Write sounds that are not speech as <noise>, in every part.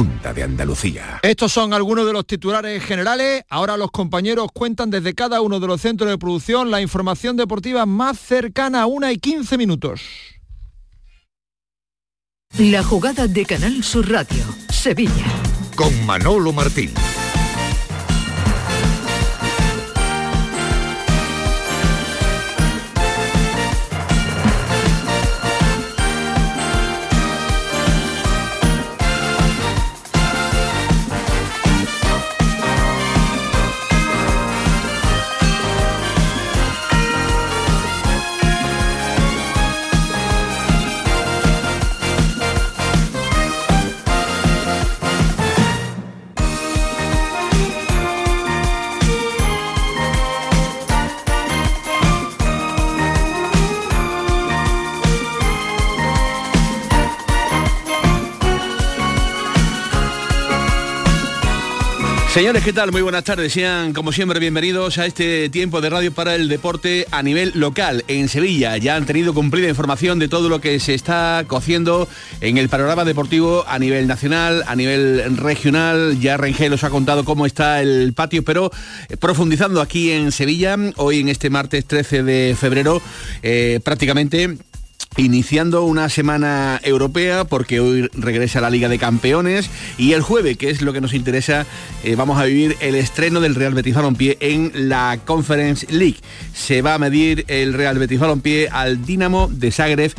Junta de Andalucía. Estos son algunos de los titulares generales. Ahora los compañeros cuentan desde cada uno de los centros de producción la información deportiva más cercana a una y 15 minutos. La jugada de Canal Sur Radio, Sevilla. Con Manolo Martín. Señores, ¿qué tal? Muy buenas tardes. Sean, como siempre, bienvenidos a este tiempo de radio para el deporte a nivel local. En Sevilla ya han tenido cumplida información de todo lo que se está cociendo en el panorama deportivo a nivel nacional, a nivel regional. Ya Rengel os ha contado cómo está el patio, pero eh, profundizando aquí en Sevilla, hoy en este martes 13 de febrero, eh, prácticamente iniciando una semana europea porque hoy regresa la Liga de Campeones y el jueves, que es lo que nos interesa, eh, vamos a vivir el estreno del Real Betis Balompié en la Conference League. Se va a medir el Real Betis Balompié al Dinamo de Zagreb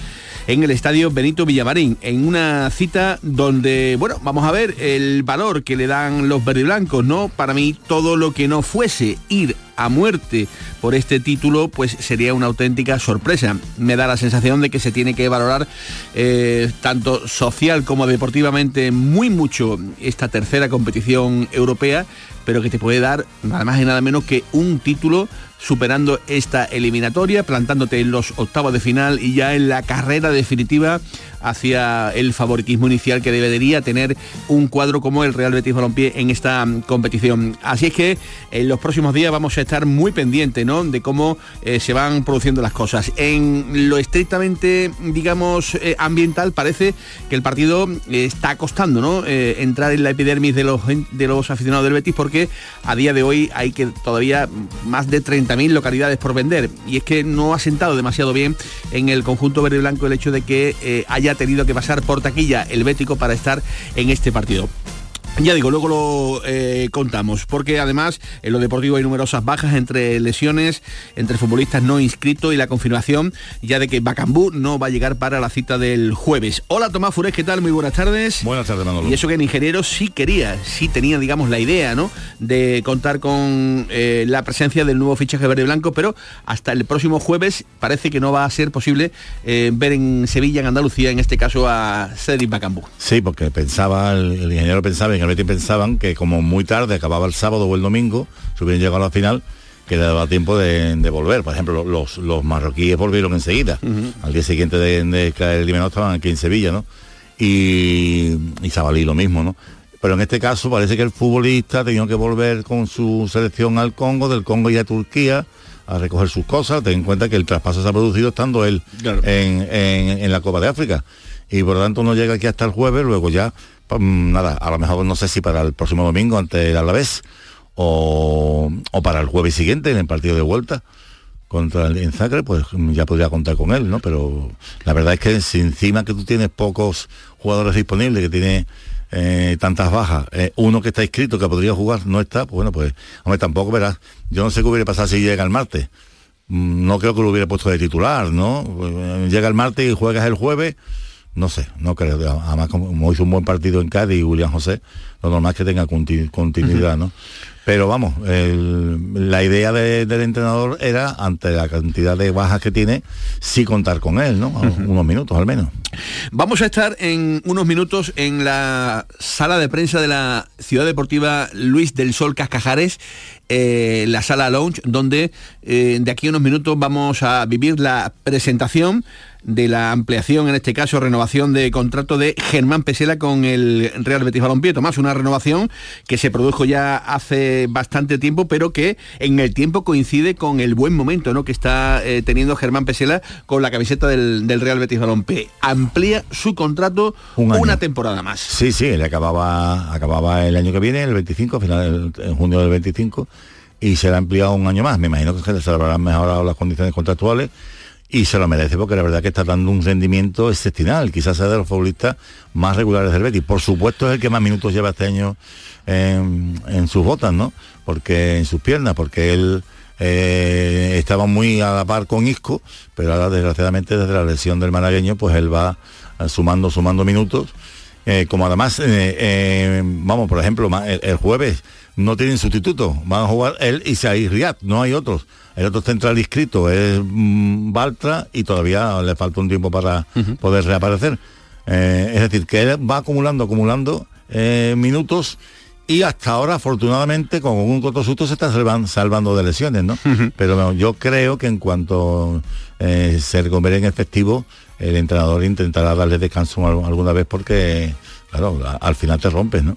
en el estadio Benito Villamarín, en una cita donde, bueno, vamos a ver el valor que le dan los verdiblancos, ¿no? Para mí todo lo que no fuese ir a muerte por este título, pues sería una auténtica sorpresa. Me da la sensación de que se tiene que valorar eh, tanto social como deportivamente muy mucho esta tercera competición europea, pero que te puede dar nada más y nada menos que un título superando esta eliminatoria, plantándote en los octavos de final y ya en la carrera definitiva hacia el favoritismo inicial que debería tener un cuadro como el Real Betis Balompié en esta mm, competición. Así es que en los próximos días vamos a estar muy pendientes ¿no? de cómo eh, se van produciendo las cosas. En lo estrictamente, digamos, eh, ambiental, parece que el partido eh, está costando ¿no? entrar en la epidermis de los, de los aficionados del Betis porque a día de hoy hay que todavía más de 30.000 localidades por vender. Y es que no ha sentado demasiado bien en el conjunto verde y blanco el hecho de que haya ha tenido que pasar por taquilla el Bético para estar en este partido. Ya digo, luego lo eh, contamos, porque además en lo deportivo hay numerosas bajas entre lesiones, entre futbolistas no inscritos y la confirmación ya de que Bacambú no va a llegar para la cita del jueves. Hola Tomás Fures, ¿qué tal? Muy buenas tardes. Buenas tardes, Manolo. Y eso que el ingeniero sí quería, sí tenía, digamos, la idea, ¿no? De contar con eh, la presencia del nuevo fichaje verde y blanco, pero hasta el próximo jueves parece que no va a ser posible eh, ver en Sevilla, en Andalucía, en este caso a Cedric Bacambú. Sí, porque pensaba, el, el ingeniero pensaba en el Betis pensaban que como muy tarde acababa el sábado o el domingo, si hubieran llegado a la final, que le daba tiempo de, volver. Por ejemplo, los, los marroquíes volvieron enseguida. Al día siguiente de, caer eliminado estaban aquí en Sevilla, ¿no? Y, y Sabalí lo mismo, ¿no? Pero en este caso parece que el futbolista tenía que volver con su selección al Congo, del Congo y a Turquía, a recoger sus cosas. Ten en cuenta que el traspaso se ha producido estando él en, en, la Copa de África. Y por lo tanto no llega aquí hasta el jueves, luego ya nada, a lo mejor no sé si para el próximo domingo ante el Alavés o, o para el jueves siguiente en el partido de vuelta contra el en pues mm, ya podría contar con él, ¿no? Pero la verdad es que si encima que tú tienes pocos jugadores disponibles, que tiene eh, tantas bajas, eh, uno que está inscrito que podría jugar no está, pues bueno, pues, hombre, tampoco verás. Yo no sé qué hubiera pasado si llega el martes. Mm, no creo que lo hubiera puesto de titular, ¿no? Pues, llega el martes y juegas el jueves no sé, no creo. Además, como, hizo un buen partido en Cádiz y Julián José, lo normal es que tenga continuidad, ¿no? Pero vamos, la idea del entrenador era, ante la cantidad de bajas que tiene, sí contar con él, ¿no? Unos minutos al menos. Vamos a estar en unos minutos en la sala de prensa de la Ciudad Deportiva Luis del Sol Cascajares, eh, la sala lounge, donde eh, de aquí a unos minutos vamos a vivir la presentación de la ampliación, en este caso renovación de contrato de Germán Pesela con el Real Betis Balompié. Tomás, una renovación que se produjo ya hace bastante tiempo, pero que en el tiempo coincide con el buen momento ¿no? que está eh, teniendo Germán Pesela con la camiseta del, Real Betis Balompié. Amplía su contrato una temporada más. Sí, sí, le acababa, acababa el año que viene, el 25, final en junio del 25 y se le ha ampliado un año más. Me imagino que se le habrán mejorado las condiciones contractuales y se lo merece porque la verdad que está dando un rendimiento excepcional, quizás sea de los futbolistas más regulares del Betis. Por supuesto es el que más minutos lleva este año en, sus botas, ¿no? Porque en sus piernas, porque él eh, estaba muy a la par con Isco, pero ahora desgraciadamente desde la lesión del malagueño, pues él va sumando, sumando minutos. Eh, como además, eh, vamos, por ejemplo, el, jueves no tienen sustituto, van a jugar él y Saí Riad, no hay otros el otro central inscrito es mm, Baltra y todavía le falta un tiempo para poder reaparecer. Eh, es decir, que él va acumulando, acumulando eh, minutos y hasta ahora, afortunadamente, con un susto se está salvando, de lesiones, ¿no? Pero yo creo que en cuanto eh, se recupere en efectivo, el entrenador intentará darle descanso alguna vez porque, claro, al final te rompes, ¿no?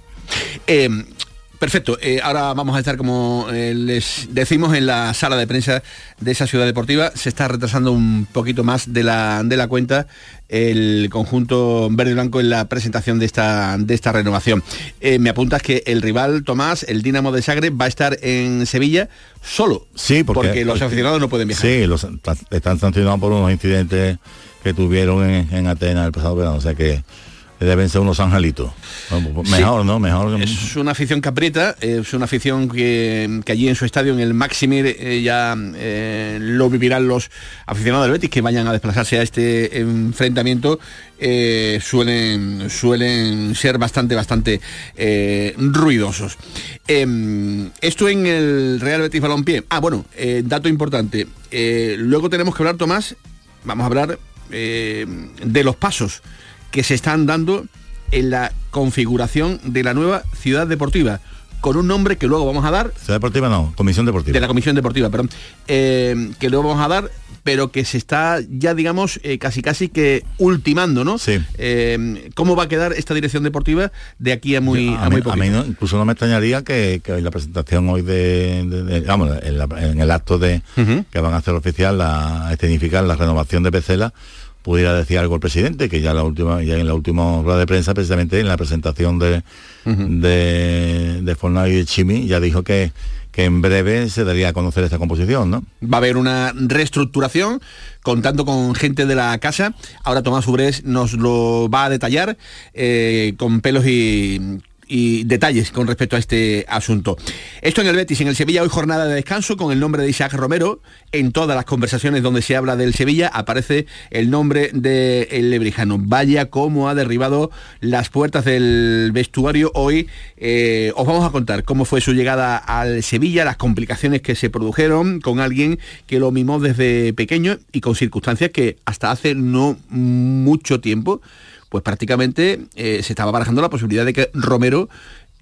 Perfecto, eh, ahora vamos a estar como eh, les decimos en la sala de prensa de esa ciudad deportiva. Se está retrasando un poquito más de la, de la cuenta el conjunto verde y blanco en la presentación de esta, de esta renovación. Eh, me apuntas que el rival Tomás, el Dinamo de Sagre, va a estar en Sevilla solo. Sí, porque, los aficionados no pueden viajar. Sí, los, están sancionados por unos incidentes que tuvieron en, en Atenas el pasado verano. O sea que deben ser unos angelitos. Pues mejor, ¿no? Mejor. Es una afición caprita, es una afición que, allí en su estadio, en el Maximir, eh, ya eh, lo vivirán los aficionados del Betis que vayan a desplazarse a este enfrentamiento. Eh, suelen, suelen ser bastante, bastante ruidosos. Em, esto en el Real Betis Balompié. Ah, bueno, dato importante. luego tenemos que hablar, Tomás, vamos a hablar de los pasos que se están dando en la configuración de la nueva ciudad deportiva con un nombre que luego vamos a dar. Ciudad Deportiva no, Comisión Deportiva. De la Comisión Deportiva, perdón. Eh, que luego vamos a dar, pero que se está ya, digamos, eh, casi casi que ultimando, ¿no? Sí. Eh, ¿Cómo va a quedar esta dirección deportiva de aquí a muy, a, muy poquito? A mí incluso no me extrañaría que, que la presentación hoy de, vamos, en, el acto de que van a hacer oficial a escenificar la renovación de Pecela pudiera decir algo el presidente, que ya la última, ya en la última rueda de prensa, precisamente en la presentación de, de, de Fornal y de Chimi, ya dijo que, que en breve se daría a conocer esta composición, ¿no? Va a haber una reestructuración contando con gente de la casa. Ahora Tomás Ubrés nos lo va a detallar eh, con pelos y y detalles con respecto a este asunto. Esto en el Betis, en el Sevilla hoy jornada de descanso con el nombre de Isaac Romero. En todas las conversaciones donde se habla del Sevilla aparece el nombre del el Lebrijano. Vaya cómo ha derribado las puertas del vestuario hoy. Eh, os vamos a contar cómo fue su llegada al Sevilla, las complicaciones que se produjeron con alguien que lo mimó desde pequeño y con circunstancias que hasta hace no mucho tiempo pues prácticamente eh, se estaba barajando la posibilidad de que Romero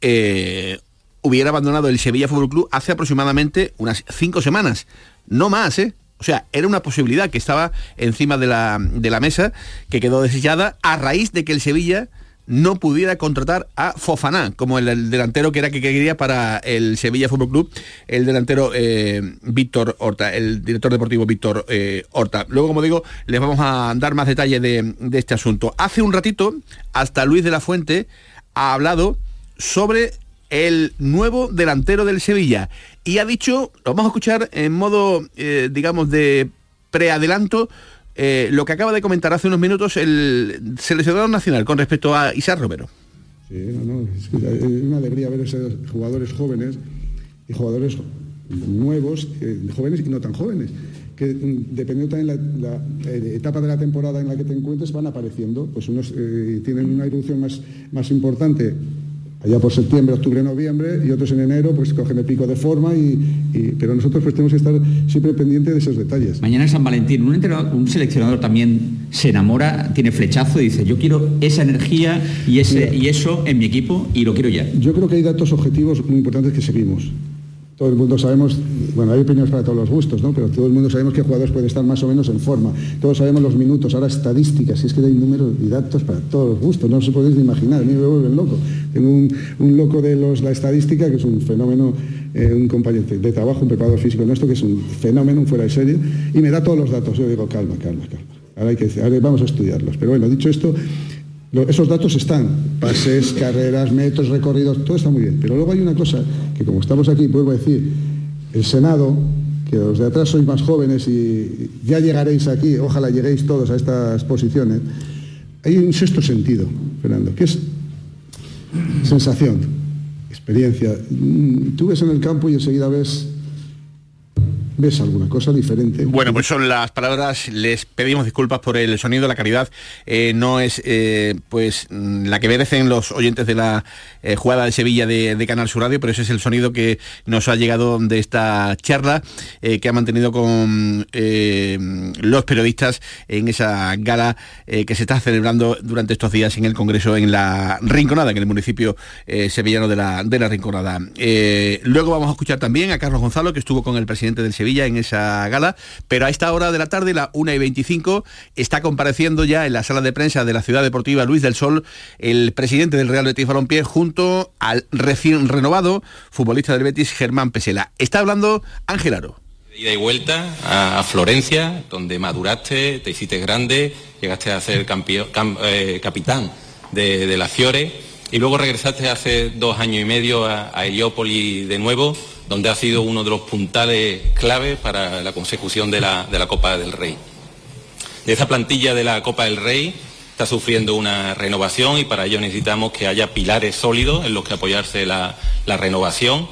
eh, hubiera abandonado el Sevilla Fútbol Club hace aproximadamente unas cinco semanas. No más, ¿eh? O sea, era una posibilidad que estaba encima de la, de la mesa, que quedó desechada a raíz de que el Sevilla no pudiera contratar a Fofaná como el, delantero que era que quería para el Sevilla Fútbol Club, el delantero eh, Víctor Horta, el director deportivo Víctor eh, Horta. Luego, como digo, les vamos a dar más detalle de, este asunto. Hace un ratito, hasta Luis de la Fuente ha hablado sobre el nuevo delantero del Sevilla y ha dicho, lo vamos a escuchar en modo, eh, digamos, de preadelanto, eh, lo que acaba de comentar hace unos minutos el seleccionador nacional con respecto a Isar Romero. Sí, es, una alegría ver esos jugadores jóvenes y jugadores nuevos, eh, jóvenes y no tan jóvenes, que mm, dependiendo también la, la eh, etapa de la temporada en la que te encuentres van apareciendo. Pues unos tienen una erupción más, más importante allá por septiembre, octubre, noviembre, y otros en enero, pues cogen el pico de forma, y, pero nosotros pues tenemos que estar siempre pendientes de esos detalles. Mañana es San Valentín, un, un, seleccionador también se enamora, tiene flechazo y dice, yo quiero esa energía y, ese, y eso en mi equipo y lo quiero ya. Yo creo que hay datos objetivos muy importantes que seguimos. Todo el mundo sabemos, bueno, hay opiniones para todos los gustos, ¿no? Pero todo el mundo sabemos que jugadores pueden estar más o menos en forma. Todos sabemos los minutos, ahora estadísticas, si es que hay números y datos para todos los gustos, no se podéis imaginar, a mí me vuelven loco. Tengo un, loco de los, la estadística, que es un fenómeno, eh, un compañero de trabajo, un preparador físico nuestro, que es un fenómeno, fuera de serie, y me da todos los datos. Yo digo, calma, calma, calma. Ahora, hay que, ahora vamos a estudiarlos. Pero bueno, dicho esto, esos datos están, pases, carreras, metros, recorridos, todo está muy bien. Pero luego hay una cosa que como estamos aquí, vuelvo a decir, el Senado, que los de atrás sois más jóvenes y ya llegaréis aquí, ojalá lleguéis todos a estas posiciones, hay un sexto sentido, Fernando, que es sensación, experiencia. Tú ves en el campo y enseguida ves ves alguna cosa diferente. Bueno, pues son las palabras, les pedimos disculpas por el sonido, la calidad eh, no es eh, pues mm, la que merecen los oyentes de la eh, jugada de Sevilla de, Canal Sur Radio, pero ese es el sonido que nos ha llegado de esta charla que ha mantenido con los periodistas en esa gala que se está celebrando durante estos días en el Congreso en la Rinconada, en el municipio sevillano de la, de la Rinconada. luego vamos a escuchar también a Carlos Gonzalo, que estuvo con el presidente del Sevilla en esa gala, pero a esta hora de la tarde, la 1 y 25, está compareciendo ya en la sala de prensa de la Ciudad Deportiva Luis del Sol el presidente del Real Betis Balompié junto al recién renovado futbolista del Betis Germán Pesela. Está hablando Ángel Aro. Ida y vuelta a, Florencia, donde maduraste, te hiciste grande, llegaste a ser eh, capitán de, la Fiore y luego regresaste hace dos años y medio a, a Heliópolis de nuevo donde ha sido uno de los puntales clave para la consecución de la, Copa del Rey. De esa plantilla de la Copa del Rey está sufriendo una renovación y para ello necesitamos que haya pilares sólidos en los que apoyarse la, la renovación,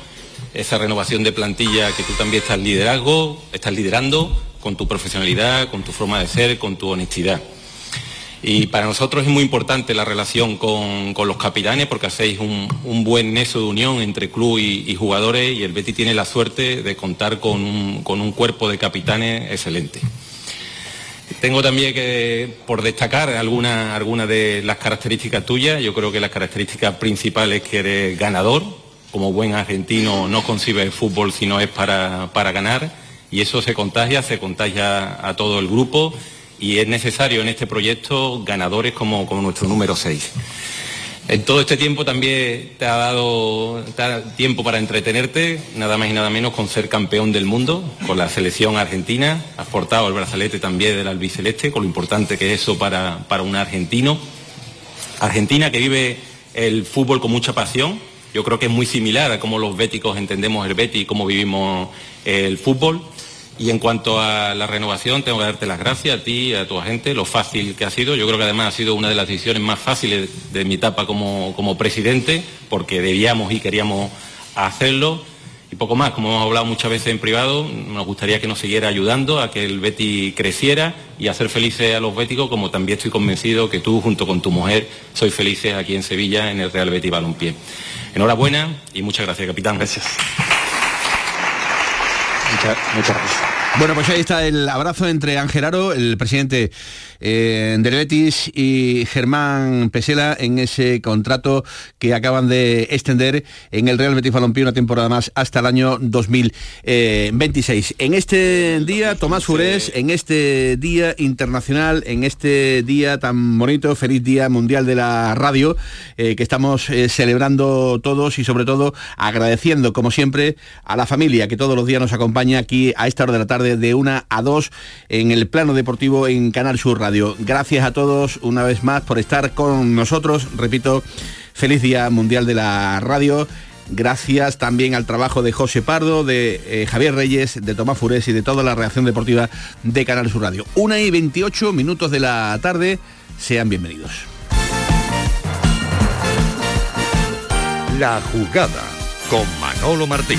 esa renovación de plantilla que tú también estás liderazgo, estás liderando con tu profesionalidad, con tu forma de ser, con tu honestidad. Y para nosotros es muy importante la relación con, los capitanes porque hacéis un, buen nexo de unión entre club y, jugadores y el Betty tiene la suerte de contar con un, cuerpo de capitanes excelente. Tengo también que, por destacar algunas alguna de las características tuyas, yo creo que las características principales es que eres ganador, como buen argentino no concibe el fútbol si no es para, para ganar, y eso se contagia, se contagia a todo el grupo y es necesario en este proyecto ganadores como, nuestro número 6. En todo este tiempo también te ha dado tiempo para entretenerte, nada más y nada menos con ser campeón del mundo, con la selección argentina. Has portado el brazalete también del albiceleste, con lo importante que es eso para, un argentino. Argentina que vive el fútbol con mucha pasión. Yo creo que es muy similar a cómo los béticos entendemos el Betty y cómo vivimos el fútbol. Y en cuanto a la renovación, tengo que darte las gracias a ti, y a tu agente, lo fácil que ha sido. Yo creo que además ha sido una de las decisiones más fáciles de mi etapa como, como presidente, porque debíamos y queríamos hacerlo. Y poco más, como hemos hablado muchas veces en privado, nos gustaría que nos siguiera ayudando a que el Betty creciera y hacer felices a los béticos, como también estoy convencido que tú, junto con tu mujer, sois felices aquí en Sevilla, en el Real Betty Balompié. Enhorabuena y muchas gracias, capitán. Gracias. muchas gracias. Bueno, pues ahí está el abrazo entre Ángel Aro, el presidente eh, del Betis, y Germán Pesela en ese contrato que acaban de extender en el Real Betis Balompié una temporada más hasta el año 2026. En este día, Tomás Furés, en este día internacional, en este día tan bonito, feliz Día Mundial de la Radio, eh, que estamos eh, celebrando todos y sobre todo agradeciendo, como siempre, a la familia que todos los días nos acompaña aquí a esta hora de la tarde de una a dos en el plano deportivo en Canal Sur Radio. Gracias a todos una vez más por estar con nosotros. Repito, feliz Día Mundial de la Radio. Gracias también al trabajo de José Pardo, de eh, Javier Reyes, de Tomás Fures y de toda la reacción deportiva de Canal Sur Radio. Una y 28 minutos de la tarde. Sean bienvenidos. La jugada con Manolo Martín.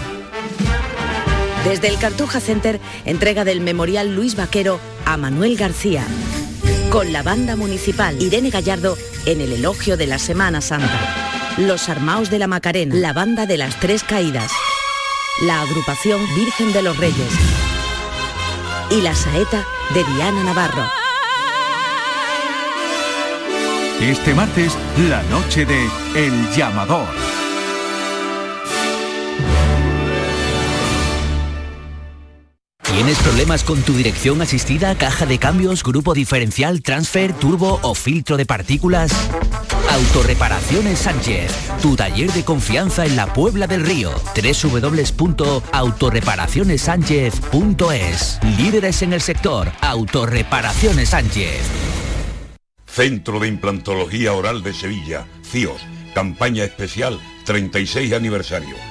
Desde el Cartuja Center, entrega del Memorial Luis Vaquero a Manuel García. Con la banda municipal Irene Gallardo en el elogio de la Semana Santa. Los Armaos de la Macarena, la banda de las Tres Caídas. La agrupación Virgen de los Reyes. Y la saeta de Diana Navarro. Este martes, la noche de El Llamador. ¿Tienes problemas con tu dirección asistida, caja de cambios, grupo diferencial, transfer, turbo o filtro de partículas? Autorreparaciones Sánchez, tu taller de confianza en la Puebla del Río. www.autorreparacionessánchez.es. Líderes en el sector, Autorreparaciones Sánchez. Centro de Implantología Oral de Sevilla, CIOS, campaña especial 36 aniversario.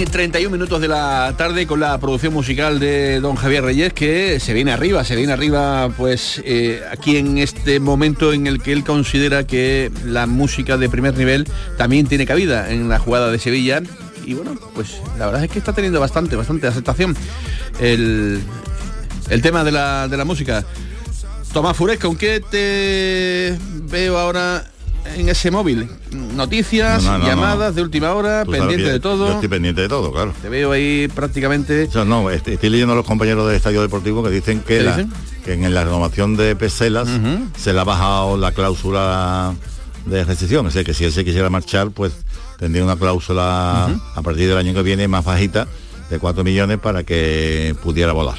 Y 31 minutos de la tarde con la producción musical de don Javier Reyes que se viene arriba, se viene arriba pues eh, aquí en este momento en el que él considera que la música de primer nivel también tiene cabida en la jugada de Sevilla y bueno, pues la verdad es que está teniendo bastante, bastante aceptación el, el tema de la, de la música. Tomás Fures, ¿con qué te veo ahora en ese móvil? Noticias, No, no, no, llamadas de última hora, Tú pendiente que de Yo todo. estoy pendiente de todo, claro. Te veo ahí prácticamente... Yo no, est- estoy leyendo a los compañeros del Estadio Deportivo que dicen que, ¿Qué la- dicen? que en la renovación de Peselas se le ha bajado la cláusula de rescisión. Es decir, que si él se quisiera marchar, pues tendría una cláusula a partir del año que viene más bajita de 4 millones para que pudiera volar.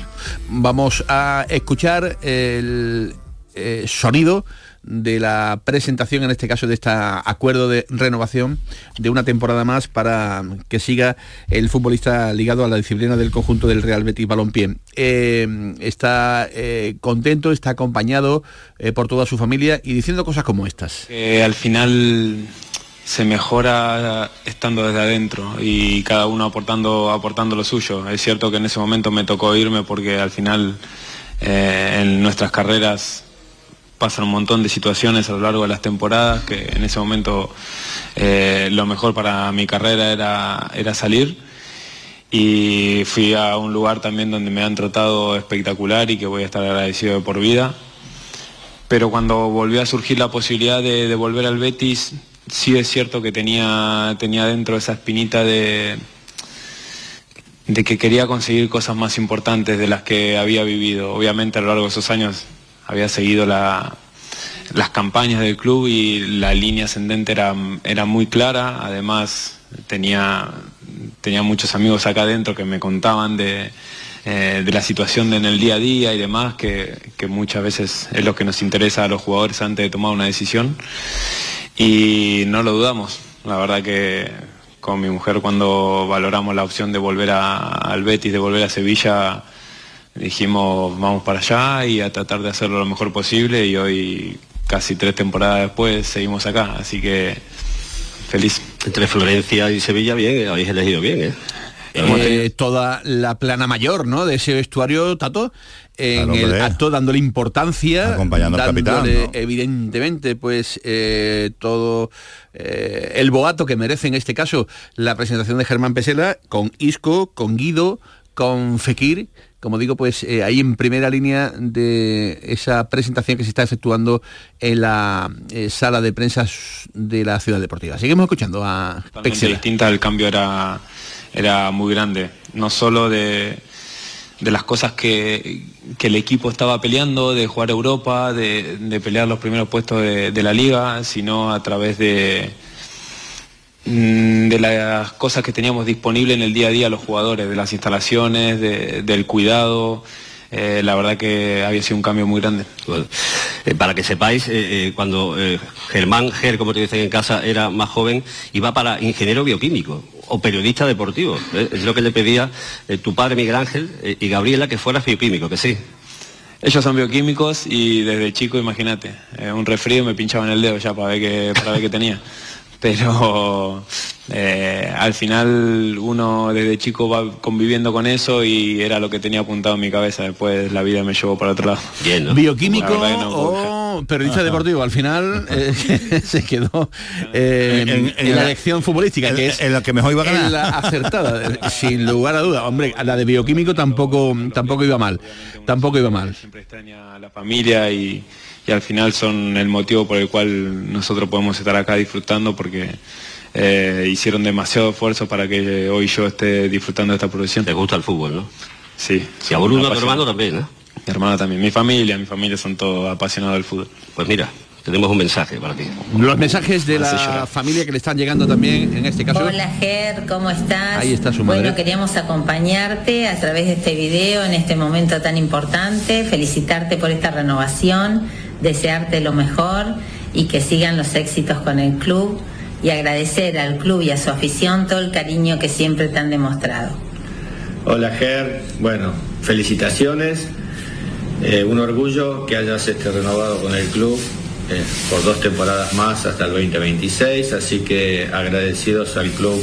Vamos a escuchar el eh, sonido de la presentación, en este caso de este acuerdo de renovación de una temporada más para que siga el futbolista ligado a la disciplina del conjunto del Real Betis Balompié. Eh, está eh, contento, está acompañado eh, por toda su familia y diciendo cosas como estas. al final se mejora estando desde adentro y cada uno aportando, aportando lo suyo. Es cierto que en ese momento me tocó irme porque al final en nuestras carreras pasan un montón de situaciones a lo largo de las temporadas que en ese momento eh, lo mejor para mi carrera era, era salir y fui a un lugar también donde me han tratado espectacular y que voy a estar agradecido de por vida pero cuando volvió a surgir la posibilidad de, de volver al Betis, sí es cierto que tenía, tenía dentro esa espinita de, de que quería conseguir cosas más importantes de las que había vivido. Obviamente a lo largo de esos años había seguido la- las campañas del club y la línea ascendente era, era muy clara, además tenía, tenía muchos amigos acá adentro que me contaban de, eh, de la situación en el día a día y demás, que, que muchas veces es lo que nos interesa a los jugadores antes de tomar una decisión. Y no lo dudamos, la verdad que con mi mujer cuando valoramos la opción de volver al Betis, de volver a Sevilla, dijimos vamos para allá y a tratar de hacerlo lo mejor posible y hoy casi tres temporadas después seguimos acá, así que feliz. Entre Florencia y Sevilla, bien, habéis elegido bien, ¿eh? Eh, toda la plana mayor ¿no? de ese vestuario, Tato, en Claro, el acto dándole importancia, Acompañando al capitán, dándole, ¿no? evidentemente, pues eh, todo eh, el boato que merece en este caso la presentación de Germán Pesela con Isco, con Guido, con Fekir, como digo, pues eh, ahí en primera línea de esa presentación que se está efectuando en la eh, sala de prensa de la ciudad deportiva. Seguimos escuchando a totalmente distinta, el cambio era, era muy grande, no solo de, de las cosas que, que el equipo estaba peleando, de jugar Europa, de, de pelear los primeros puestos de, de la liga, sino a través de, de las cosas que teníamos disponibles en el día a día los jugadores, de las instalaciones, de- del cuidado, eh, la verdad que había sido un cambio muy grande. Bueno, eh, para que sepáis, eh, cuando Germán Ger, como te dicen en casa, era más joven, iba para ingeniero bioquímico o periodista deportivo. Es lo que le pedía tu padre Miguel Ángel y Gabriela que fuera bioquímico, que sí. Ellos son bioquímicos y desde chico, imagínate, un resfrío me pinchaban el dedo ya para ver qué, para ver qué tenía. Pero eh, al final uno desde chico va conviviendo con eso y era lo que tenía apuntado en mi cabeza. Después la vida me llevó para otro lado. Bioquímico no o periodista deportivo. Al final eh, <laughs> se quedó eh, en, En- en la la- elección futbolística, en- que es en la que mejor iba a ganar. en la acertada, <laughs> sin lugar a duda. Hombre, la de bioquímico tampoco tampoco iba mal. Tampoco iba mal. a la familia y, y al final son el motivo por el cual nosotros podemos estar acá disfrutando porque eh, hicieron demasiado esfuerzo para que hoy yo esté disfrutando de esta profesión. Te gusta el fútbol, ¿no? Sí. Y a Bruno, tu hermano, también, ¿no? Mi hermana también, mi familia, mi familia son todos apasionados del fútbol. Pues mira, tenemos un mensaje para ti. Los mensajes de la familia que le están llegando también, en este caso. Hola Ger, ¿cómo estás? Ahí está su madre. Bueno, queríamos acompañarte a través de este video en este momento tan importante, felicitarte por esta renovación, desearte lo mejor y que sigan los éxitos con el club y agradecer al club y a su afición todo el cariño que siempre te han demostrado. Hola Ger, bueno, felicitaciones, Eh, un orgullo que hayas este, renovado con el club eh, por dos temporadas más hasta el 2026, así que agradecidos al club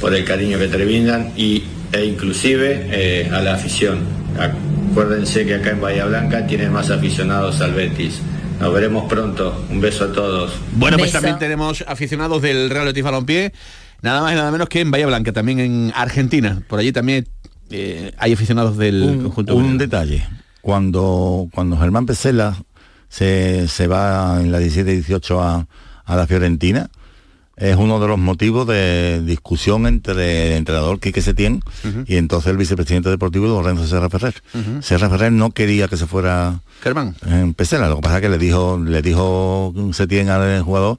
por el cariño que te brindan y, e inclusive eh, a la afición. Acuérdense que acá en Bahía Blanca tienen más aficionados al Betis. Nos veremos pronto, un beso a todos. Bueno, pues también tenemos aficionados del Real Betis Balompié, nada más y nada menos que en Bahía Blanca, también en Argentina. Por allí también eh, hay aficionados del un, conjunto. un detalle. Cuando, cuando Germán Pesela se, se va en la 17-18 a, a la Fiorentina, es uno de los motivos de discusión entre el entrenador Quique Setién y entonces el vicepresidente deportivo Lorenzo Serra Ferrer. Ujú. Serra Ferrer no quería que se fuera Germán. en Pesela, lo que pasa es que le dijo, le dijo Setién al jugador,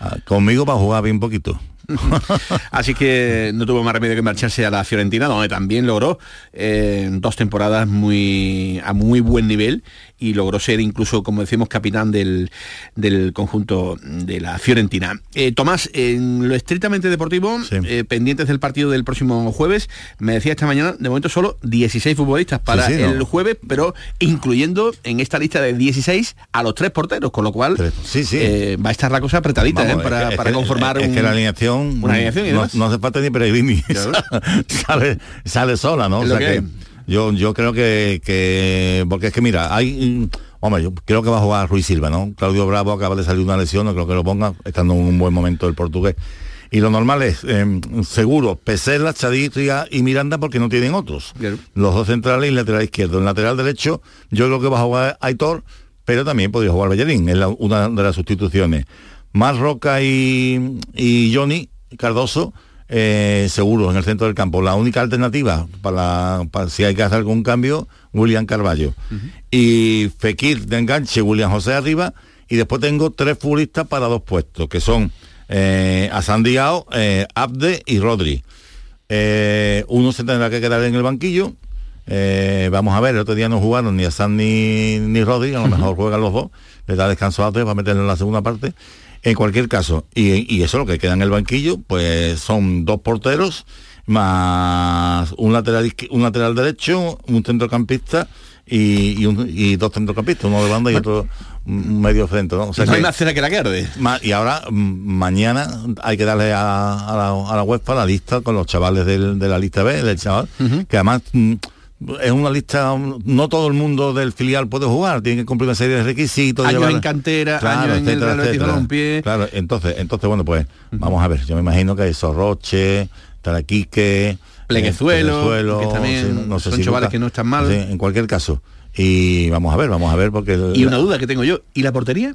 "Ah, conmigo va a jugar bien poquito. <laughs> Así que no tuvo más remedio que marcharse a la Fiorentina, donde también logró eh, dos temporadas muy a muy buen nivel y logró ser incluso, como decimos, capitán del, del conjunto de la Fiorentina. Eh, Tomás, en lo estrictamente deportivo, eh, pendientes del partido del próximo jueves, me decía esta mañana, de momento solo 16 futbolistas para Sí, sí, no. el jueves, pero incluyendo en esta lista de 16 a los tres porteros, con lo cual eh, va a estar la cosa apretadita Vamos, es para, que- para conformar es un- que la alineación, una alineación no, hace falta ni Pellegrini <laughs> sale, sale sola no Es o lo sea que que hay. Yo yo creo que, que porque es que mira hay mm, hombre yo creo que va a jugar Ruiz Silva no Claudio Bravo acaba de salir de una lesión no creo que lo ponga estando en un buen momento el portugués. Y lo normal es eh, seguro Pesela, Chadirria y Miranda porque no tienen otros. Los dos centrales y lateral izquierdo. El lateral derecho yo creo que va a jugar Aitor pero también podría jugar Bellerín es la- una de las sustituciones. Más Roca y, y Johnny Cardoso, eh, seguro en el centro del campo. La única alternativa para, para si hay que hacer algún cambio, William Carballo. Y Fekir de enganche, William José arriba. Y después tengo tres futbolistas para dos puestos, que son eh, Asandiao, eh, Abde y Rodri. Eh, uno se tendrá que quedar en el banquillo. Eh, vamos a ver, el otro día no jugaron ni Asan ni, ni Rodri, a lo mejor juegan los dos, le da descanso a tres para meterlo en la segunda parte. En cualquier caso, y, y eso lo que queda en el banquillo, pues son dos porteros, más un lateral un lateral derecho, un centrocampista y, y un- y dos centrocampistas, uno de banda y otro medio centro. ¿no? O sea no hay más cera que la. Ma- y ahora mm, mañana hay que darle a, a la, a la web para la lista con los chavales del- de la lista B, del chaval, que además mm, es una lista, mm, no todo el mundo del filial puede jugar, tiene que cumplir una serie de requisitos. Años llevar- en cantera, años en el Betis Balompié. Claro, entonces, entonces bueno, pues vamos a ver, yo me imagino que hay Sorroche, Taraquique, Pleguezuelo, Pleguezuelo, que también no sé son si chavales que no están mal. sí, en cualquier caso. Y vamos a ver, vamos a ver, porque... el- Y una duda que tengo yo, ¿y la portería?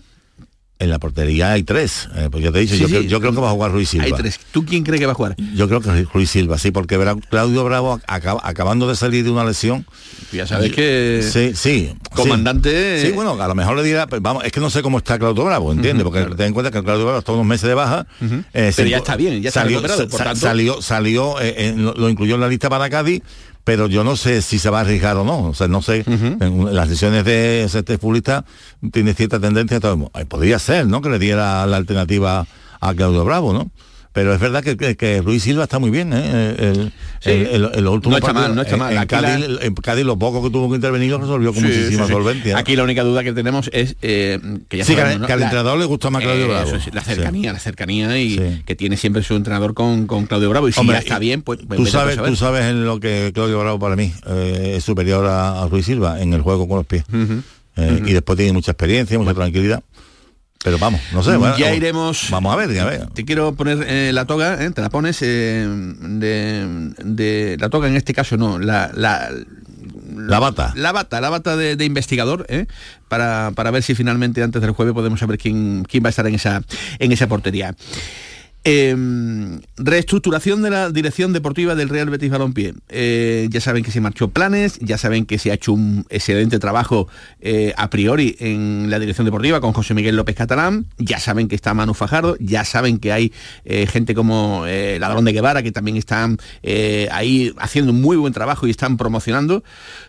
En la portería hay tres. eh, pues yo te he dicho, Sí, yo, sí. creo, yo creo que va a jugar Ruiz Silva. Hay tres. ¿Tú quién cree que va a jugar? Yo creo que Ruiz Silva, sí, porque verá, Claudio Bravo acaba- acabando de salir de una lesión. Ya sabes que Sí, sí. comandante- Sí, Sí, bueno, a lo mejor le dirá, pues, vamos, es que no sé cómo está Claudio Bravo, ¿entiendes? Porque ten en cuenta que Claudio Bravo está unos meses de baja. eh, Pero se- ya está bien, ya está salió, recuperado, por tanto- Salió, salió eh, eh, lo, lo incluyó en la lista para Cádiz, pero yo no sé si se va a arriesgar o no. O sea, no sé, en las decisiones de este futbolista tiene cierta tendencia, todo, eh, podría ser, ¿no? Que le diera la alternativa a Claudio Bravo, ¿no? Pero es verdad que, que, que Ruiz Silva está muy bien, ¿eh? El, Sí. el, el- el último No está partido, mal, no está mal. En, Cádiz, la- en Cádiz lo poco que tuvo que intervenir lo resolvió con Sí, muchísima sí, solvencia. Aquí la única duda que tenemos es eh, que ya que sabemos, al- ¿no? que al La- entrenador le gusta más Claudio Eh, Bravo. la cercanía, la cercanía y que tiene siempre su entrenador con, con Claudio Bravo. Y si Hombre, ya está bien, pues tú vete sabes, tú sabes en lo que Claudio Bravo para mí eh, es superior a, a Ruiz Silva en el juego con los pies. Y después tiene mucha experiencia, mucha tranquilidad. Pero vamos, no sé. bueno, ya iremos. Vamos a ver, ya ver. Te quiero poner eh, la toga, eh, te la pones eh, de, de- la toga en este caso no, la, la La bata. La bata, la bata de, de investigador, ¿eh? para, para ver si finalmente antes del jueves podemos saber quién, quién va a estar en esa, en esa portería. Eh, reestructuración de la dirección deportiva del Real Betis Balompié. Eh, ya saben que se marchó planes, ya saben que se ha hecho un excelente trabajo eh, a priori en la dirección deportiva con José Miguel López Catalán, ya saben que está Manu Fajardo, ya saben que hay eh, gente como Ladrón de Guevara que también están ahí haciendo un muy buen trabajo y están promocionando,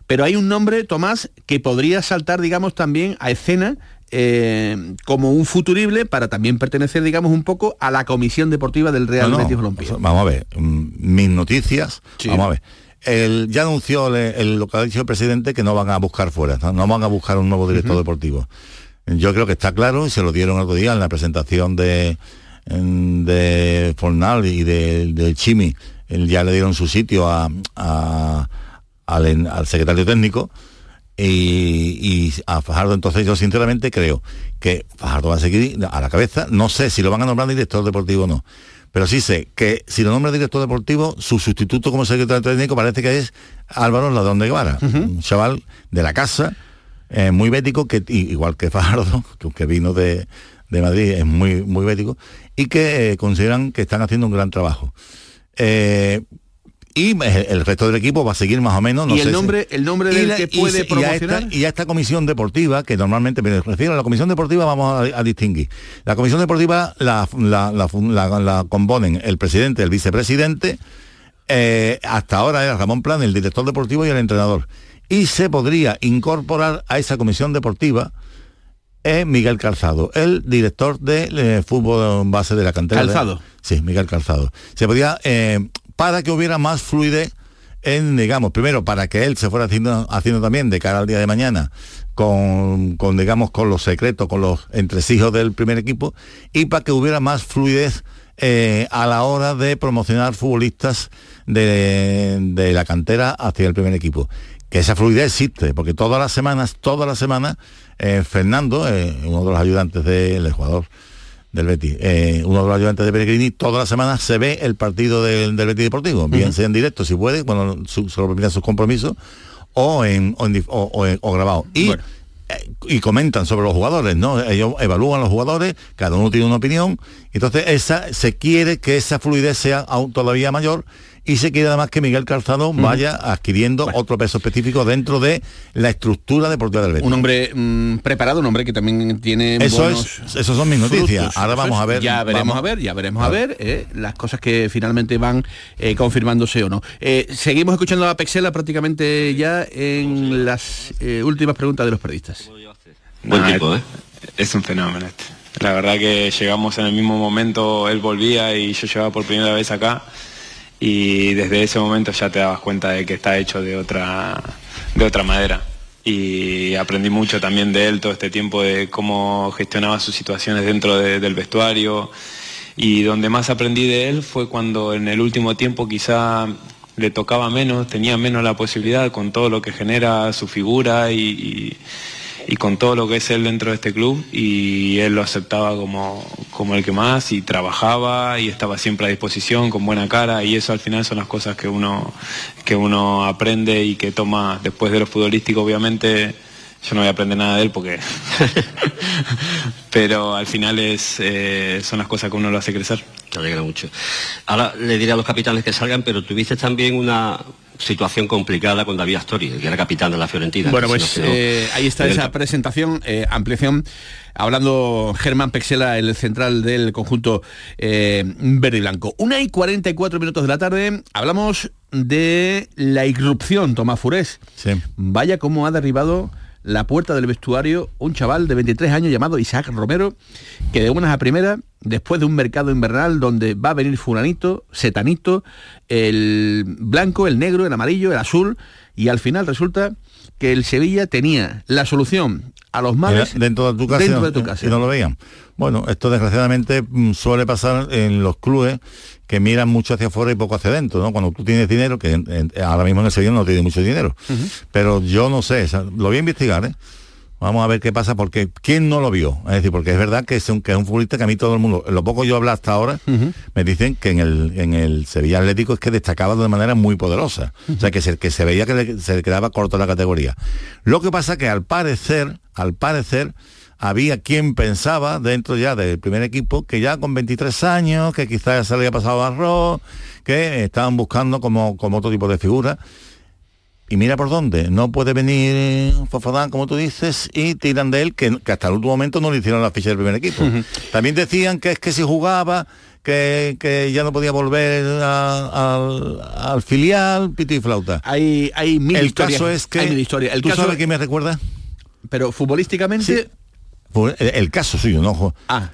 pero hay un nombre, Tomás, que podría saltar, digamos, también a escena eh, como un futurible para también pertenecer, digamos, un poco a la comisión deportiva del Real No, no, Betis. Vamos a ver, mm, mis noticias, Sí. vamos a ver. El, ya anunció el, el- lo que ha dicho el presidente que no van a buscar fuera, no, No van a buscar un nuevo director deportivo. Yo creo que está claro y se lo dieron el otro día en la presentación de, de Fornal y de, de Chimi. Ya le dieron su sitio a- a- al, al secretario técnico y, y a Fajardo entonces yo sinceramente creo que Fajardo va a seguir a la cabeza. No sé si lo van a nombrar director deportivo o no pero sí sé que si lo nombra director deportivo su sustituto como secretario técnico parece que es Álvaro Ladrón de Guevara un chaval de la casa eh, muy bético que igual que Fajardo <laughs> que, que vino de, de Madrid es muy muy bético y que eh, consideran que están haciendo un gran trabajo. Eh, y el, resto del equipo va a seguir más o menos no y sé el si- nombre, el nombre y del la- que y puede y a promocionar. esta, y a esta comisión deportiva, que normalmente me refiero a la comisión deportiva, vamos a, a distinguir. La comisión deportiva la, la- la componen el presidente, el vicepresidente, eh, hasta ahora era Ramón Plan, el director deportivo y el entrenador. Y se podría incorporar a esa comisión deportiva eh, Miguel Calzado, el director de fútbol base de la cantera. de- Calzado. sí, Miguel Calzado. Se podía, eh, para que hubiera más fluidez en, digamos, primero para que él se fuera haciendo, haciendo también de cara al día de mañana con, con, digamos, con los secretos, con los entresijos del primer equipo y para que hubiera más fluidez eh, a la hora de promocionar futbolistas de, de la cantera hacia el primer equipo. Que esa fluidez existe, porque todas las semanas, todas las semanas, eh, Fernando, eh, uno de los ayudantes del jugador del Betis, eh, uno de los ayudantes de Pellegrini, todas las semanas se ve el partido del, del Betis Deportivo, bien sea en directo si puede, cuando su, se lo permitan sus compromisos, o en, o, en dif- o- o en- o grabado. Y, eh, y comentan sobre los jugadores, ¿no? Ellos evalúan los jugadores, cada uno tiene una opinión, entonces esa se quiere que esa fluidez sea aún todavía mayor y se quiere además que Miguel Calzado vaya adquiriendo otro peso específico dentro de la estructura deportiva del Betis. Un hombre mm, preparado, un hombre que también tiene Eso buenos es- esos son mis noticias. Ahora vamos es. a ver, Ya veremos vamos- a ver, ya veremos a ver eh, las cosas que finalmente van eh, confirmándose o no. Eh, seguimos escuchando a Pexela prácticamente ya en las eh, últimas preguntas de los periodistas. Buen tipo, ¿eh? Es un fenómeno este. La verdad que llegamos en el mismo momento, él volvía y yo llegaba por primera vez acá y desde ese momento ya te dabas cuenta de que está hecho de otra, de otra madera. Y aprendí mucho también de él todo este tiempo de cómo gestionaba sus situaciones dentro de- del vestuario. Y donde más aprendí de él fue cuando en el último tiempo quizá le tocaba menos, tenía menos la posibilidad con todo lo que genera su figura y- y con todo lo que es él dentro de este club y él lo aceptaba como, como el que más y trabajaba y estaba siempre a disposición con buena cara y eso al final son las cosas que uno, que uno aprende y que toma después de lo futbolístico obviamente yo no voy a aprender nada de él porque <laughs> pero al final es eh, son las cosas que uno lo hace crecer. Te alegra mucho. Ahora le diré a los capitanes que salgan, pero tuviste también una situación complicada con David Astori, el que era capitán de la Fiorentina. Bueno, pues eh, ahí está el esa presentación, eh, ampliación, hablando Germán Pexela, el central del conjunto eh, verde y blanco. Una y 44 minutos de la tarde, hablamos de la irrupción, Tomás Furés. Vaya cómo ha derribado la puerta del vestuario un chaval de 23 años llamado Isaac Romero, que de buenas a primeras, después de un mercado invernal donde va a venir fulanito, setanito, el blanco, el negro, el amarillo, el azul, y al final resulta que el Sevilla tenía la solución a los males dentro de tu casa, dentro de tu casa. y no lo veían. Bueno, esto desgraciadamente mm, suele pasar en los clubes que miran mucho hacia afuera y poco hacia adentro, ¿no? Cuando tú tienes dinero, que en- en- ahora mismo en el Sevilla no tiene mucho dinero, pero yo no sé, o sea, lo voy a investigar, ¿eh? Vamos a ver qué pasa, porque ¿quién no lo vio? Es decir, porque es verdad que es un, que es un futbolista que a mí todo el mundo, lo poco yo hablo hasta ahora, me dicen que en el, en el Sevilla Atlético es que destacaba de manera muy poderosa. O sea, que se, que se veía que le- se le quedaba corto la categoría. Lo que pasa que al parecer, al parecer, había quien pensaba dentro ya del primer equipo que ya con 23 años, que quizás se le había pasado arroz, que estaban buscando como, como otro tipo de figura. Y mira por dónde, no puede venir Fofadán, como tú dices, y tiran de él, que, que hasta el último momento no le hicieron la ficha del primer equipo. También decían que es que si jugaba, que, que ya no podía volver a- al, al filial, pito y flauta. Hay, hay mil El historias. caso es que... Hay mil historias. El ¿Tú caso sabes qué me recuerda? Pero futbolísticamente... El, el caso suyo, ¿no? Ah.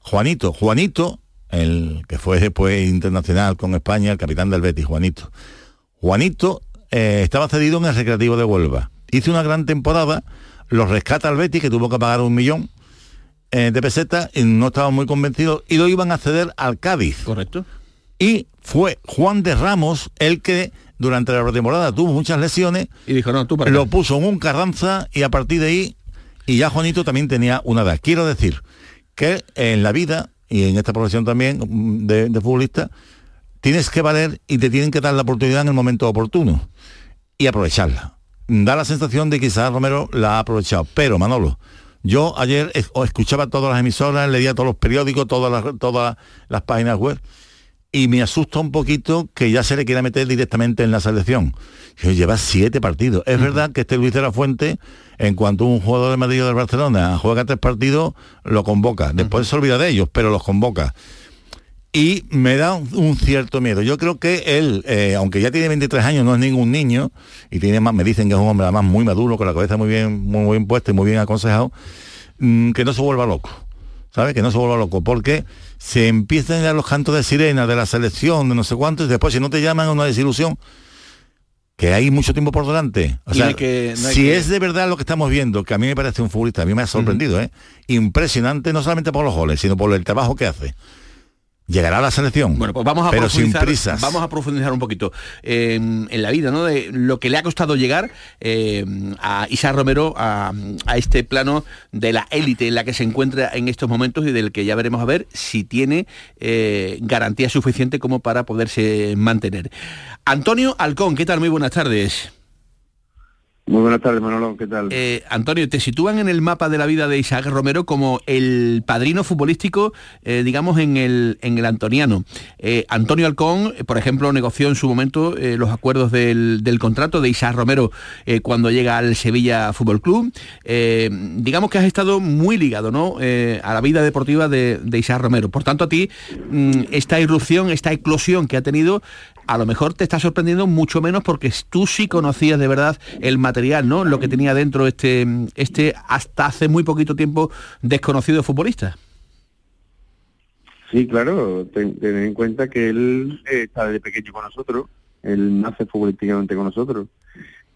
Juanito, Juanito, el que fue después internacional con España, el capitán del Betis, Juanito. Juanito eh, estaba cedido en el Recreativo de Huelva. Hizo una gran temporada, lo rescata el Betis, que tuvo que pagar un millón eh, de pesetas, y no estaban muy convencidos, y lo iban a ceder al Cádiz. Correcto. Y fue Juan de Ramos el que durante la pretemporada tuvo muchas lesiones y dijo, no, tú para lo acá". puso en un Carranza y a partir de ahí, y ya Juanito también tenía una edad. Quiero decir que en la vida y en esta profesión también mm, de, futbolista, tienes que valer y te tienen que dar la oportunidad en el momento oportuno y aprovecharla. Da la sensación de que quizás Romero la ha aprovechado. Pero Manolo, yo ayer escuchaba todas las emisoras, leía todos los periódicos, todas todas las páginas web y me asusta un poquito que ya se le quiera meter directamente en la selección. Lleva siete partidos. Es verdad que este Luis de la Fuente, en cuanto un jugador de Madrid o del Barcelona juega tres partidos, lo convoca. Después se olvida de ellos, pero los convoca. Y me da un, un cierto miedo. Yo creo que él, eh, aunque ya tiene 23 años, no es ningún niño, y tiene más, me dicen que es un hombre además muy maduro, con la cabeza muy bien, muy bien puesta y muy bien aconsejado, mm, que no se vuelva loco. ¿Sabes? Que no se vuelva loco, porque se empiezan ya los cantos de sirena de la selección, de no sé cuántos, y después si no te llaman a una desilusión, que hay mucho tiempo por delante. O Y sea, no hay que- no hay si que- es de verdad lo que estamos viendo, que a mí me parece un futbolista, a mí me ha sorprendido, ¿eh? impresionante, no solamente por los goles, sino por el trabajo que hace. Llegará a la selección. Bueno, pues vamos a pero sin profundizar, prisas. Vamos a profundizar un poquito eh, en la vida, ¿no? De lo que le ha costado llegar eh, a Isaac Romero a, a este plano de la élite en la que se encuentra en estos momentos y del que ya veremos a ver si tiene eh, garantía suficiente como para poderse mantener. Antonio Alcón, ¿qué tal? Muy buenas tardes. Muy buenas tardes, Manolo, ¿qué tal? Eh, Antonio, te sitúan en el mapa de la vida de Isaac Romero como el padrino futbolístico, eh, digamos, en el, en el antoniano. Eh, Antonio Alcón, por ejemplo, negoció en su momento los acuerdos del, del contrato de Isaac Romero cuando llega al Sevilla Fútbol Club. Digamos que has estado muy ligado ¿no? A la vida deportiva de, de Isaac Romero. Por tanto, a ti mm, esta irrupción, esta eclosión que ha tenido, a lo mejor te está sorprendiendo mucho menos porque tú sí conocías de verdad el material, ¿no? Lo que tenía dentro este, este hasta hace muy poquito tiempo desconocido futbolista. Sí, claro, ten, ten en cuenta que él eh, está desde pequeño con nosotros, él nace futbolísticamente con nosotros.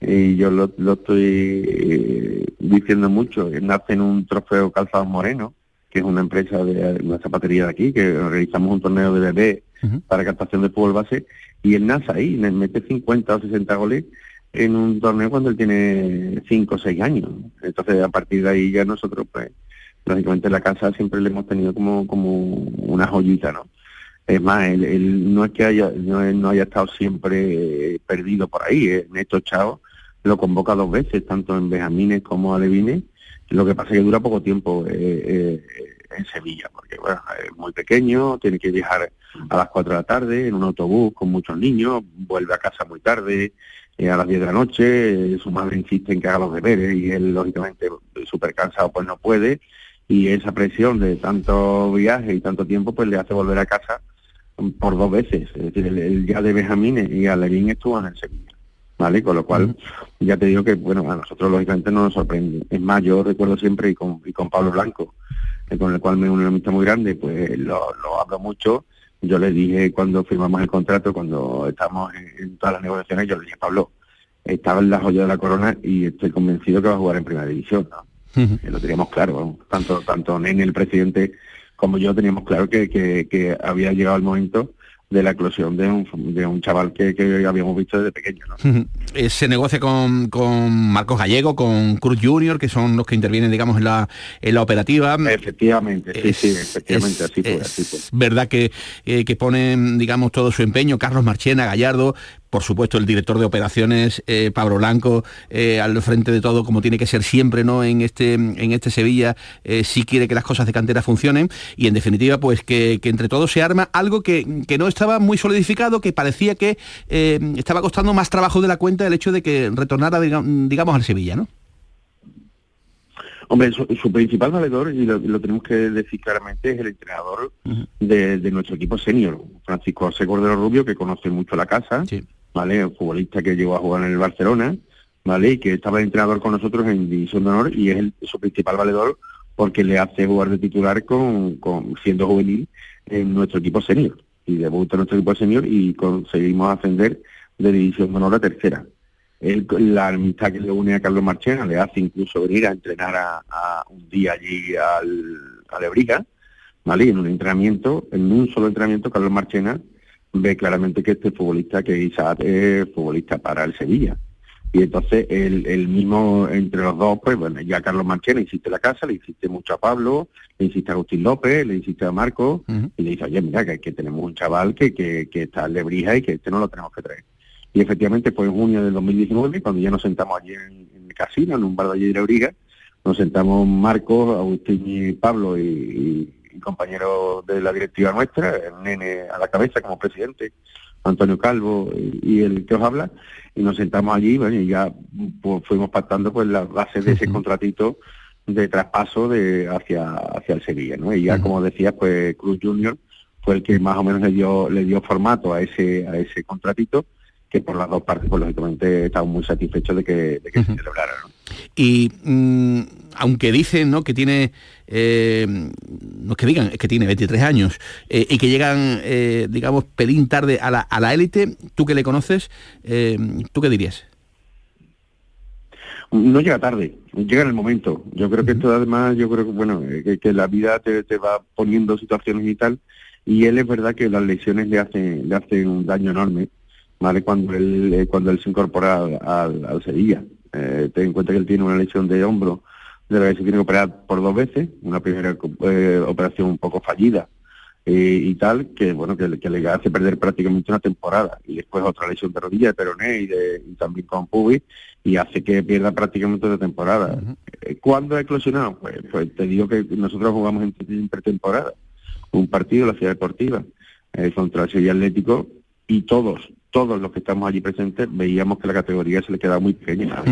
Y yo lo, lo estoy eh, diciendo mucho, él nace en un trofeo Calzado Moreno, que es una empresa de una zapatería de aquí, que realizamos un torneo de bebé para captación de fútbol base, y él nace ahí, le mete 50 o 60 goles en un torneo cuando él tiene 5 o 6 años. Entonces, a partir de ahí ya nosotros, pues, lógicamente en la casa siempre le hemos tenido como, como una joyita, ¿no? Es más, él, él no es que haya, no, él no haya estado siempre eh, perdido por ahí. eh. Néstor Chao lo convoca dos veces, tanto en Benjamines como Alevines. Lo que pasa es que dura poco tiempo eh, eh, en Sevilla, porque bueno, es muy pequeño, tiene que viajar a las 4 de la tarde en un autobús con muchos niños, vuelve a casa muy tarde, eh, a las 10 de la noche, eh, su madre insiste en que haga los deberes y él, lógicamente, súper cansado, pues no puede, y esa presión de tanto viaje y tanto tiempo, pues le hace volver a casa por dos veces. Es decir, el, el día de Benjamín y Alevín estuvo en el Sevilla. ¿Vale? Con lo cual, ya te digo que, bueno, a nosotros lógicamente no nos sorprende. Es más, yo recuerdo siempre, y con, y con Pablo Blanco, con el cual me une una amistad muy grande, pues lo, lo hablo mucho. Yo le dije cuando firmamos el contrato, cuando estamos en, en todas las negociaciones, yo le dije, Pablo, estaba en la joya de la corona y estoy convencido que va a jugar en primera división, ¿no? Eh, lo teníamos claro, tanto tanto Nene, el presidente, como yo teníamos claro que, que, que había llegado el momento de la eclosión de un, de un chaval que, que habíamos visto desde pequeño. ¿no? Eh, se negocia con, con Marcos Gallego, con Cruz Junior, que son los que intervienen, digamos, en la, en la operativa. Efectivamente, sí, Es- sí, efectivamente, es- así fue, es así fue. verdad que, eh, que ponen, digamos, todo su empeño, Carlos Marchena, Gallardo, por supuesto el director de operaciones, eh, Pablo Blanco, eh, al frente de todo, como tiene que ser siempre, ¿no? En este, en este Sevilla, eh, si quiere que las cosas de cantera funcionen, y en definitiva, pues que, que entre todos se arma algo que, que no estaba muy solidificado, que parecía que estaba costando más trabajo de la cuenta el hecho de que retornara, diga- digamos, al Sevilla, ¿no? Hombre, su, su principal valedor, y lo, lo tenemos que decir claramente, es el entrenador de, de nuestro equipo senior, Francisco José Cordero Rubio, que conoce mucho la casa, ¿vale? Un futbolista que llegó a jugar en el Barcelona, ¿vale? Y que estaba entrenador con nosotros en División de Honor y es el- su principal valedor porque le hace jugar de titular con, con siendo juvenil en nuestro equipo senior. Y debuta en nuestro equipo senior y conseguimos ascender de División de Honor a tercera. Él, la amistad que le une a Carlos Marchena le hace incluso venir a entrenar a, un día allí al, a ¿vale? Y en un entrenamiento, en un solo entrenamiento, Carlos Marchena ve claramente que este futbolista, que Isaac es futbolista para el Sevilla. Y entonces el, el mismo, entre los dos, pues bueno, ya Carlos Marchena insiste en la casa, le insiste mucho a Pablo, le insiste a Agustín López, le insiste a Marco, y le dice, oye, mira, que, que tenemos un chaval que, que, que está en Lebrija y que este no lo tenemos que traer. Y efectivamente fue en junio del 2019, cuando ya nos sentamos allí en, en el casino, en un bar de allí de Lebriga, nos sentamos Marco, Agustín y Pablo y compañeros de la directiva nuestra, el nene a la cabeza como presidente, Antonio Calvo y, el que os habla, y nos sentamos allí bueno, y ya pues, fuimos pactando pues la base de ese contratito de traspaso de hacia hacia el Sevilla, ¿no? Y ya como decía, pues Cruz Junior fue el que más o menos le dio le dio formato a ese a ese contratito que por las dos partes pues lógicamente estamos muy satisfechos de que, de que se celebrara, ¿no? Y mm, aunque dicen ¿no? que tiene, eh, no es que digan, es que tiene 23 años eh, y que llegan, eh, digamos, pelín tarde a la, a la élite, tú que le conoces, eh, ¿tú qué dirías? No llega tarde, llega en el momento. Yo creo que esto además, yo creo que bueno, eh, que, que la vida te, te va poniendo situaciones y tal, y él es verdad que las lesiones le hacen, le hacen un daño enorme, ¿vale? Cuando él, cuando él se incorpora al, al, al Sevilla. Eh, ten en cuenta que él tiene una lesión de hombro de la que se tiene que operar por dos veces, una primera eh, operación un poco fallida eh, y tal, que bueno, que, le- que le hace perder prácticamente una temporada, y después otra lesión de rodilla, de peroné y, de, y también con pubis, y hace que pierda prácticamente una temporada. Eh, ¿Cuándo ha eclosionado? Pues, pues te digo que nosotros jugamos en, en pretemporada, un partido en la ciudad deportiva eh, contra el Sevilla Atlético, y todos, todos los que estamos allí presentes veíamos que la categoría se le quedaba muy pequeña.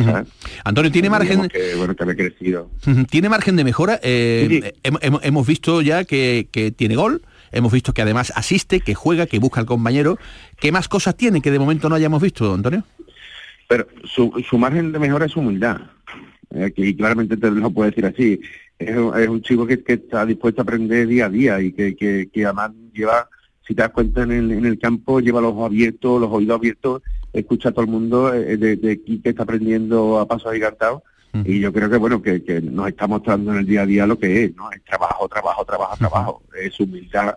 Antonio, ¿tiene Veíamos margen, Que, bueno, que había crecido. ¿tiene margen de mejora? Eh, hem- hem- hemos visto ya que, que tiene gol, hemos visto que además asiste, que juega, que busca al compañero. ¿Qué más cosas tiene que de momento no hayamos visto, Antonio? Pero su, su margen de mejora es su humildad. Eh, que claramente te lo puedo decir así. Es, un- es un chico que, que está dispuesto a aprender día a día y que, que, que además lleva, si te das cuenta en el, en el campo, lleva los ojos abiertos, los oídos abiertos, escucha a todo el mundo eh, de, de aquí que está aprendiendo a pasos agigantados. Y yo creo que bueno que, que nos está mostrando en el día a día lo que es, ¿no? Es trabajo, trabajo, trabajo, trabajo. Es humildad.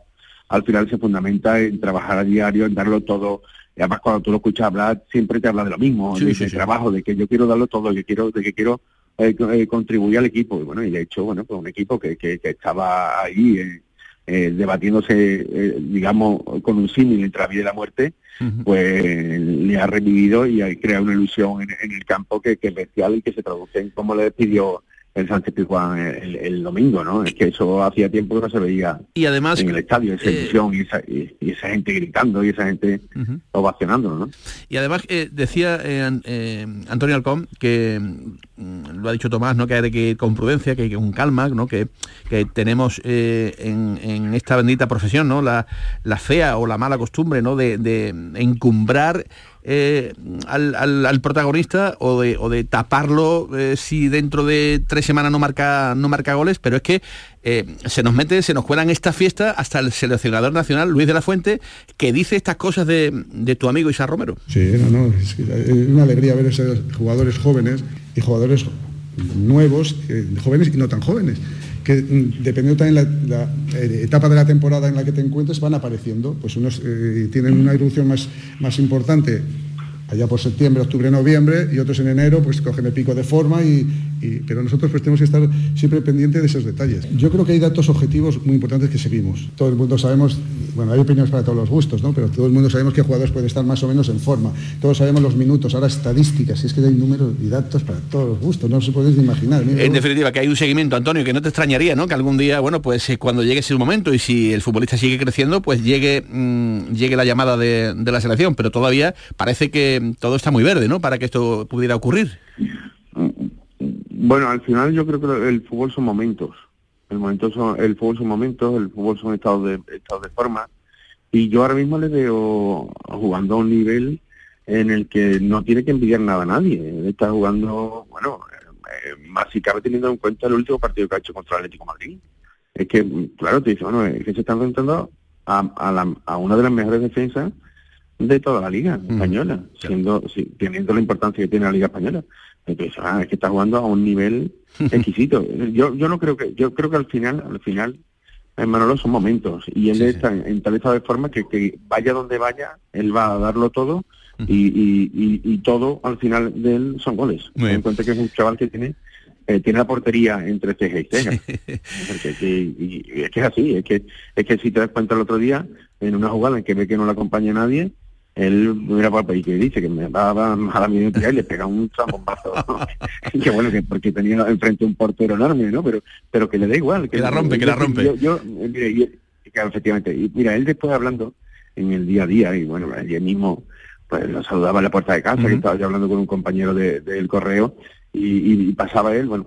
Al final se fundamenta en trabajar a diario, en darlo todo. Y además cuando tú lo escuchas hablar, siempre te habla de lo mismo, Sí, de, sí, de sí. trabajo, de que yo quiero darlo todo, que quiero, de que quiero eh, eh, contribuir al equipo. Y bueno, y de hecho, bueno, pues un equipo que, que, que estaba ahí eh, eh, debatiéndose, eh, digamos, con un símil entre la vida y la muerte, pues le ha revivido y ha creado una ilusión en, en el campo que, que es bestial y que se traduce en cómo le despidió el Sánchez Pizjuán el, el domingo, ¿no? Es que eso hacía tiempo que no se veía Y además, en el estadio, esa eh, ilusión y esa, y, y esa gente gritando y esa gente ovacionándolo, ¿no? Y además eh, decía eh, eh, Antonio Alcón que mm, lo ha dicho Tomás, ¿no? que hay que ir con prudencia, que hay que ir con calma, ¿no? que, que tenemos en, en esta bendita profesión ¿no? la, la fea o la mala costumbre ¿no? de, de encumbrar eh, al, al- protagonista o de, o de taparlo eh, si dentro de tres semanas no marca, no marca goles, pero es que eh, se nos mete, se nos cuela en esta fiesta hasta el seleccionador nacional, Luis de la Fuente, que dice estas cosas de, de tu amigo Isa Romero. Sí, no, no, es, una alegría ver esos jugadores jóvenes y jugadores nuevos, jóvenes y no tan jóvenes, que mm, dependiendo también la, la, eh, etapa de la temporada en la que te encuentres van apareciendo. Pues unos eh, tienen una irrupción más, más importante allá por septiembre, octubre, noviembre, y otros en enero pues cogen el pico de forma, y, y- pero nosotros pues tenemos que estar siempre pendientes de esos detalles. Yo creo que hay datos objetivos muy importantes que seguimos. Todo el mundo sabemos, bueno, hay opiniones para todos los gustos, ¿no? pero todo el mundo sabemos que jugadores pueden estar más o menos en forma. Todos sabemos los minutos, ahora estadísticas, y es que hay números y datos para todos los gustos, no se podéis ni imaginar. Mira, En definitiva, que hay un seguimiento, Antonio, que no te extrañaría, ¿no? Que algún día, bueno, pues eh, cuando llegue ese momento y si el futbolista sigue creciendo, pues llegue, mm, llegue la llamada de, de la selección. Pero todavía parece que todo está muy verde, ¿no? Para que esto pudiera ocurrir. Bueno, al final yo creo que el fútbol son momentos. El, momento son, el fútbol son momentos, el fútbol son estados de, estados de forma. Y yo ahora mismo le veo jugando a un nivel en el que no tiene que envidiar nada a nadie. Está jugando, bueno, eh, más si cabe teniendo en cuenta el último partido que ha hecho contra el Atlético de Madrid. Es que, claro, te dice, bueno, es que se está enfrentando a, a, la- a una de las mejores defensas de toda la liga española, siendo sí, teniendo la importancia que tiene la liga española. Ah, es que está jugando a un nivel <laughs> exquisito. Yo yo no creo que yo creo que al final al final eh, Manolo son momentos y él está en, en tal estado de forma que, que vaya donde vaya él va a darlo todo y, y, y- y todo al final de él son goles. Muy en cuenta que es un chaval que tiene eh, tiene la portería entre ceja y ceja. Es que es así, es que es que si te das cuenta el otro día en una jugada en que ve que no le acompaña nadie, él mira para y que dice que me va, va a la minuta y le pega un zambombazo. <laughs> que bueno, que porque tenía enfrente un portero enorme, ¿no? Pero pero que le da igual. Que la rompe, que la rompe. Yo, yo, mire, y- que efectivamente, y mira, él después hablando en el día a día, y bueno, ayer mismo pues lo saludaba en la puerta de casa, que estaba yo hablando con un compañero de- del correo, y, pasaba él, bueno,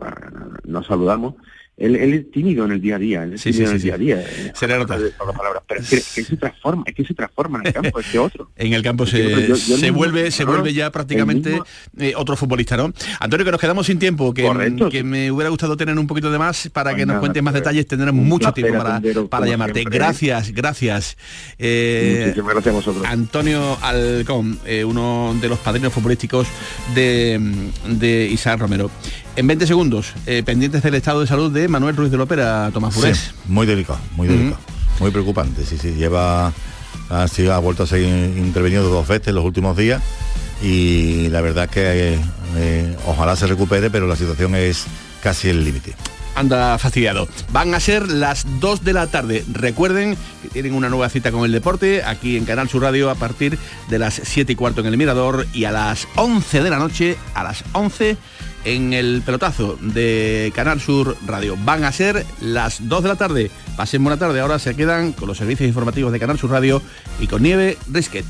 nos saludamos. Él, él es tímido en el día a día, él es Sí, sí, tímido en sí, el sí. día a día. eh, Se le nota. por las palabras, pero es que, que se transforma, es que se transforma en el campo, es que otro. <laughs> En el campo Es se, yo- yo- se mismo- vuelve se claro, vuelve ya prácticamente mismo- eh, otro futbolista, ¿no? Antonio, que nos quedamos sin tiempo, que, Correcto, que me hubiera gustado tener un poquito de más para Pues que nos cuentes más detalles, tendremos mucho tiempo para, para llamarte. siempre. Gracias, gracias. Eh, gracias a vosotros. Antonio Alcón, eh, uno de los padrinos futbolísticos de, de Isaac Romero. En 20 segundos, eh, pendientes del estado de salud de Manuel Ruiz de Lopera, Tomás Burés. Sí, muy delicado, muy delicado. Muy preocupante, sí, sí. Lleva, ha, sido, ha vuelto a ser intervenido dos veces en los últimos días y la verdad es que eh, ojalá se recupere, pero la situación es casi el límite. anda fastidiado. Van a ser las 2 de la tarde. Recuerden que tienen una nueva cita con el deporte aquí en Canal Sur Radio a partir de las 7 y cuarto en el Mirador y a las 11 de la noche, a las 11 en el pelotazo de Canal Sur Radio. Van a ser las 2 de la tarde. Pasen buena tarde. Ahora se quedan con los servicios informativos de Canal Sur Radio y con Nieve Risket.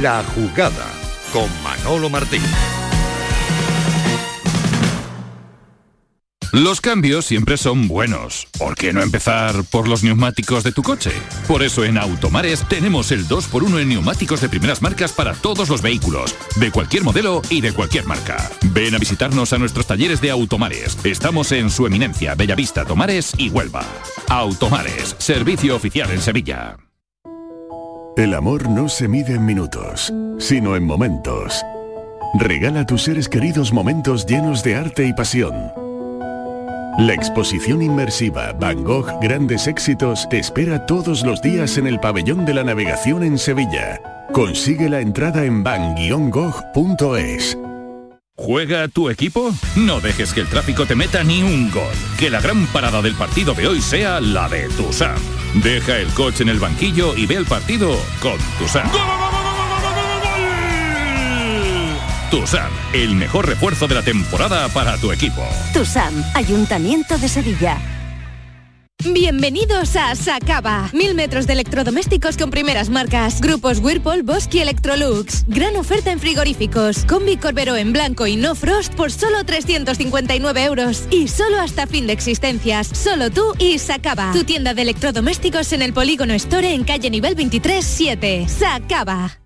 La jugada con Manolo Martín. Los cambios siempre son buenos. ¿Por qué no empezar por los neumáticos de tu coche? Por eso en Automares tenemos el 2x1 en neumáticos de primeras marcas para todos los vehículos, de cualquier modelo y de cualquier marca. Ven a visitarnos a nuestros talleres de Automares. Estamos en su eminencia, Bellavista, Tomares y Huelva. Automares, servicio oficial en Sevilla. El amor no se mide en minutos, sino en momentos. Regala a tus seres queridos momentos llenos de arte y pasión. La exposición inmersiva Van Gogh Grandes Éxitos te espera todos los días en el Pabellón de la Navegación en Sevilla. Consigue la entrada en van-gogh.es. ¿Juega tu equipo? No dejes que el tráfico te meta ni un gol. Que la gran parada del partido de hoy sea la de Tusam. Deja el coche en el banquillo y ve el partido con Tusam. Tusam, el mejor refuerzo de la temporada para tu equipo. TUSAM, Ayuntamiento de Sevilla. Bienvenidos a Sacaba. Mil metros de electrodomésticos con primeras marcas. Grupos Whirlpool, Bosque y Electrolux. Gran oferta en frigoríficos. Combi Corbero en blanco y no frost por solo 359 euros. Y solo hasta fin de existencias. Solo tú y Sacaba. Tu tienda de electrodomésticos en el Polígono Store en calle nivel 23 7. Sacaba.